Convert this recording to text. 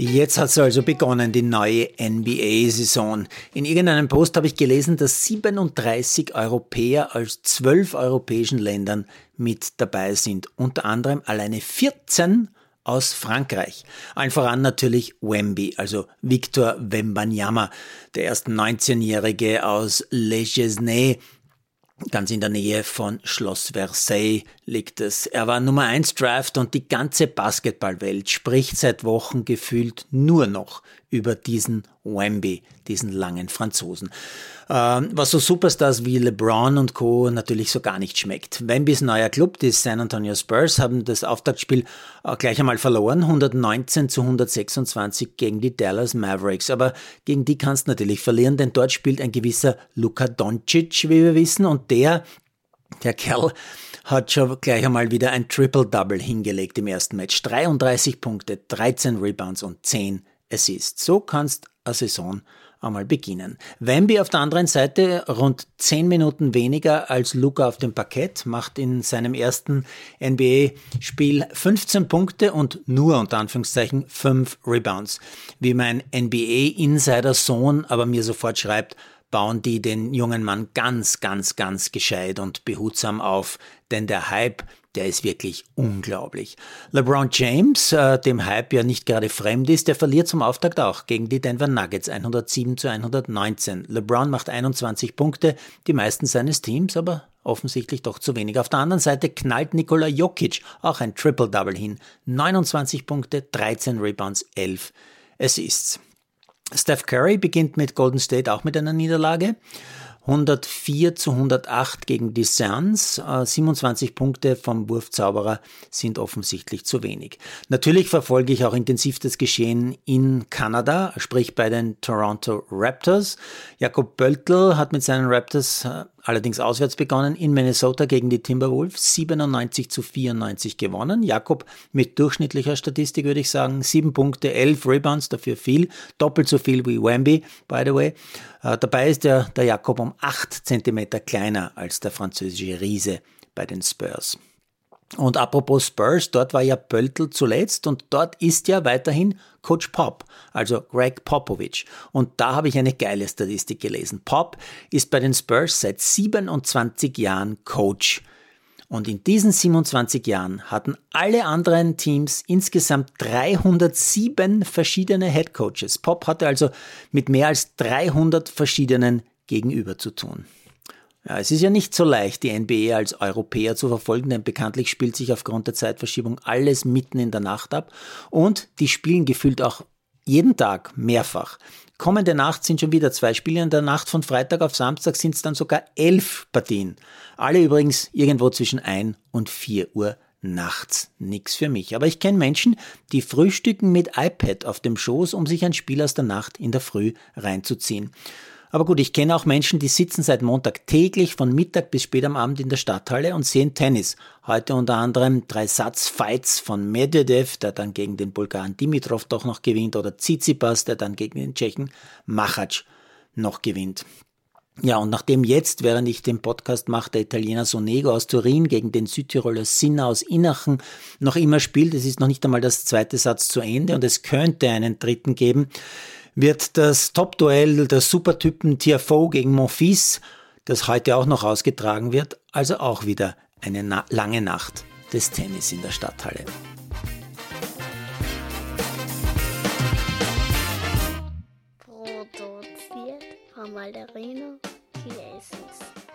Jetzt hat es also begonnen, die neue NBA-Saison. In irgendeinem Post habe ich gelesen, dass 37 Europäer aus 12 europäischen Ländern mit dabei sind. Unter anderem alleine 14 aus Frankreich. Allen voran natürlich Wemby, also Victor Wembanyama, der erst 19-Jährige aus Le Gesnay, Ganz in der Nähe von Schloss Versailles liegt es. Er war Nummer 1 Draft und die ganze Basketballwelt spricht seit Wochen gefühlt nur noch über diesen Wemby, diesen langen Franzosen. Ähm, was so Superstars wie LeBron und Co. natürlich so gar nicht schmeckt. Wembys neuer Club, die San Antonio Spurs, haben das Auftaktspiel äh, gleich einmal verloren, 119 zu 126 gegen die Dallas Mavericks. Aber gegen die kannst du natürlich verlieren, denn dort spielt ein gewisser Luka Doncic, wie wir wissen, und der, der Kerl, hat schon gleich einmal wieder ein Triple-Double hingelegt im ersten Match. 33 Punkte, 13 Rebounds und 10 Assists. So kannst eine Saison einmal beginnen. Wemby auf der anderen Seite rund 10 Minuten weniger als Luca auf dem Parkett, macht in seinem ersten NBA-Spiel 15 Punkte und nur unter Anführungszeichen 5 Rebounds. Wie mein NBA-Insider-Sohn aber mir sofort schreibt, bauen die den jungen Mann ganz, ganz, ganz gescheit und behutsam auf, denn der Hype, der ist wirklich unglaublich. LeBron James, äh, dem Hype ja nicht gerade fremd ist, der verliert zum Auftakt auch gegen die Denver Nuggets 107 zu 119. LeBron macht 21 Punkte, die meisten seines Teams, aber offensichtlich doch zu wenig. Auf der anderen Seite knallt Nikola Jokic auch ein Triple-Double hin. 29 Punkte, 13 Rebounds, 11 Assists. Steph Curry beginnt mit Golden State auch mit einer Niederlage. 104 zu 108 gegen die Suns. 27 Punkte vom Wurfzauberer sind offensichtlich zu wenig. Natürlich verfolge ich auch intensiv das Geschehen in Kanada, sprich bei den Toronto Raptors. Jakob Böltl hat mit seinen Raptors äh, allerdings auswärts begonnen, in Minnesota gegen die Timberwolves, 97 zu 94 gewonnen. Jakob mit durchschnittlicher Statistik würde ich sagen, 7 Punkte, 11 Rebounds, dafür viel, doppelt so viel wie Wemby, by the way. Äh, dabei ist der, der Jakob um 8 Zentimeter kleiner als der französische Riese bei den Spurs. Und apropos Spurs, dort war ja Pöltl zuletzt und dort ist ja weiterhin Coach Pop, also Greg Popovich. Und da habe ich eine geile Statistik gelesen. Pop ist bei den Spurs seit 27 Jahren Coach. Und in diesen 27 Jahren hatten alle anderen Teams insgesamt 307 verschiedene Head Coaches. Pop hatte also mit mehr als 300 verschiedenen Gegenüber zu tun. Ja, es ist ja nicht so leicht, die NBA als Europäer zu verfolgen, denn bekanntlich spielt sich aufgrund der Zeitverschiebung alles mitten in der Nacht ab und die spielen gefühlt auch jeden Tag mehrfach. Kommende Nacht sind schon wieder zwei Spiele. In der Nacht von Freitag auf Samstag sind es dann sogar elf Partien. Alle übrigens irgendwo zwischen ein und vier Uhr nachts. Nix für mich. Aber ich kenne Menschen, die frühstücken mit iPad auf dem Schoß, um sich ein Spiel aus der Nacht in der Früh reinzuziehen. Aber gut, ich kenne auch Menschen, die sitzen seit Montag täglich von Mittag bis spät am Abend in der Stadthalle und sehen Tennis. Heute unter anderem drei Satzfights von Medvedev, der dann gegen den Bulgaren Dimitrov doch noch gewinnt, oder Tsitsipas, der dann gegen den Tschechen Machac noch gewinnt. Ja, und nachdem jetzt, während ich den Podcast mache, der Italiener Sonego aus Turin gegen den Südtiroler Sinner aus Innachen noch immer spielt, es ist noch nicht einmal das zweite Satz zu Ende und es könnte einen dritten geben, wird das Top-Duell der Supertypen Tiafoe gegen Monfils, das heute auch noch ausgetragen wird, also auch wieder eine na lange Nacht des Tennis in der Stadthalle. Produziert von Malderino Chiesens.